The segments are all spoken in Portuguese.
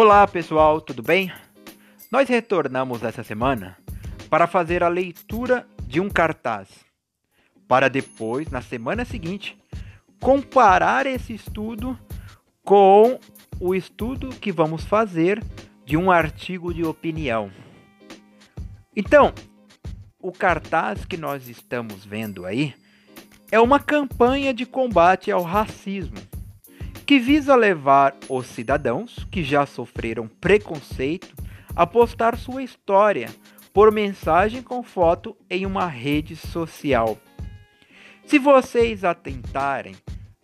Olá pessoal, tudo bem? Nós retornamos essa semana para fazer a leitura de um cartaz, para depois, na semana seguinte, comparar esse estudo com o estudo que vamos fazer de um artigo de opinião. Então, o cartaz que nós estamos vendo aí é uma campanha de combate ao racismo que visa levar os cidadãos que já sofreram preconceito a postar sua história por mensagem com foto em uma rede social. Se vocês atentarem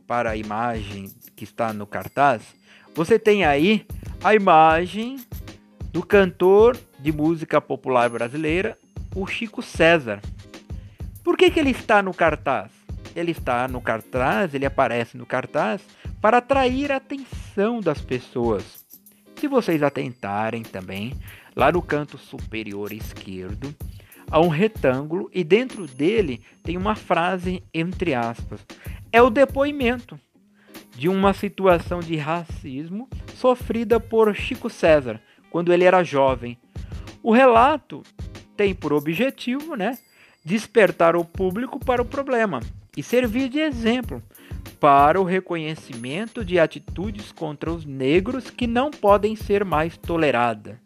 para a imagem que está no cartaz, você tem aí a imagem do cantor de música popular brasileira, o Chico César. Por que, que ele está no cartaz? Ele está no cartaz, ele aparece no cartaz para atrair a atenção das pessoas. Se vocês atentarem também, lá no canto superior esquerdo, há um retângulo e dentro dele tem uma frase entre aspas. É o depoimento de uma situação de racismo sofrida por Chico César quando ele era jovem. O relato tem por objetivo, né, despertar o público para o problema e servir de exemplo para o reconhecimento de atitudes contra os negros que não podem ser mais toleradas.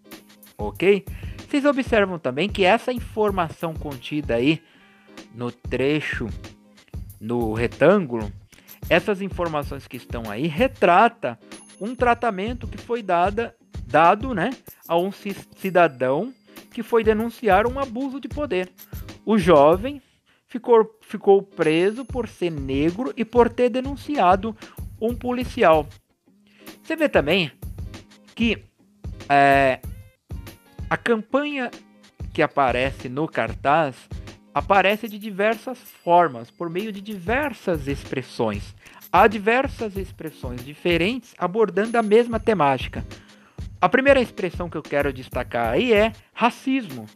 Ok? Vocês observam também que essa informação contida aí no trecho, no retângulo, essas informações que estão aí retrata um tratamento que foi dada, dado né, a um cidadão que foi denunciar um abuso de poder. O jovem ficou, ficou preso por ser negro e por ter denunciado um policial. Você vê também que é, a campanha que aparece no cartaz aparece de diversas formas, por meio de diversas expressões. Há diversas expressões diferentes abordando a mesma temática. A primeira expressão que eu quero destacar aí é racismo.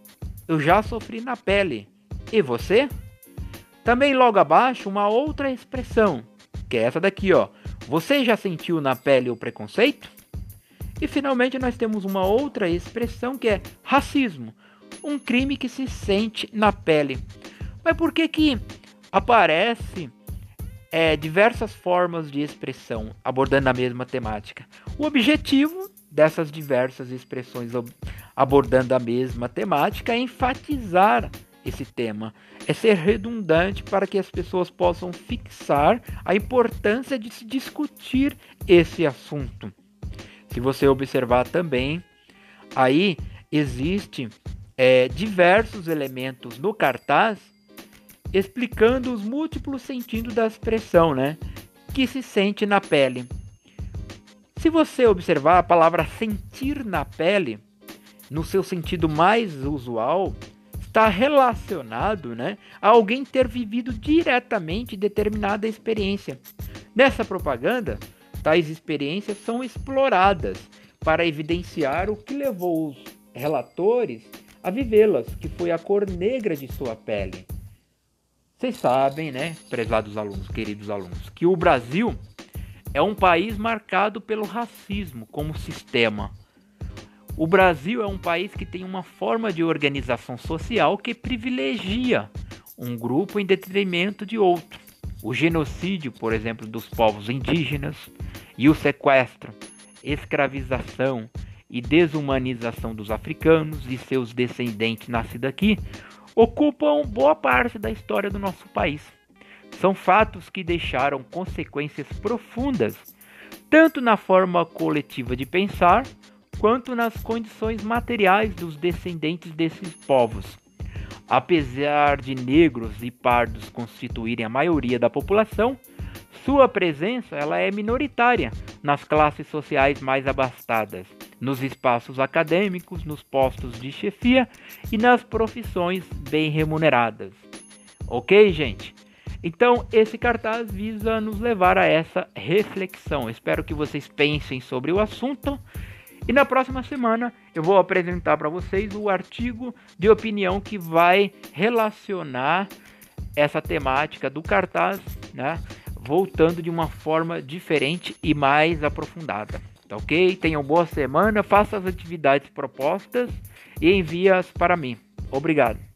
Eu já sofri na pele. E você? Também logo abaixo uma outra expressão, que é essa daqui, ó. Você já sentiu na pele o preconceito? E finalmente nós temos uma outra expressão que é racismo, um crime que se sente na pele. Mas por que que aparece é, diversas formas de expressão abordando a mesma temática? O objetivo dessas diversas expressões abordando a mesma temática é enfatizar esse tema. É ser redundante para que as pessoas possam fixar a importância de se discutir esse assunto. Se você observar também, aí existe é, diversos elementos no cartaz explicando os múltiplos sentidos da expressão, né? Que se sente na pele. Se você observar a palavra sentir na pele, no seu sentido mais usual, está relacionado né, a alguém ter vivido diretamente determinada experiência. Nessa propaganda, tais experiências são exploradas para evidenciar o que levou os relatores a vivê-las, que foi a cor negra de sua pele. Vocês sabem, né, prezados alunos, queridos alunos, que o Brasil é um país marcado pelo racismo como sistema o Brasil é um país que tem uma forma de organização social que privilegia um grupo em detrimento de outro. O genocídio, por exemplo, dos povos indígenas e o sequestro, escravização e desumanização dos africanos e seus descendentes nascidos aqui ocupam boa parte da história do nosso país. São fatos que deixaram consequências profundas, tanto na forma coletiva de pensar, quanto nas condições materiais dos descendentes desses povos. Apesar de negros e pardos constituírem a maioria da população, sua presença ela é minoritária nas classes sociais mais abastadas, nos espaços acadêmicos, nos postos de chefia e nas profissões bem remuneradas. Ok, gente? Então, esse cartaz visa nos levar a essa reflexão. Espero que vocês pensem sobre o assunto e na próxima semana eu vou apresentar para vocês o artigo de opinião que vai relacionar essa temática do cartaz, né, voltando de uma forma diferente e mais aprofundada. Tá ok? Tenham boa semana, faça as atividades propostas e envie-as para mim. Obrigado.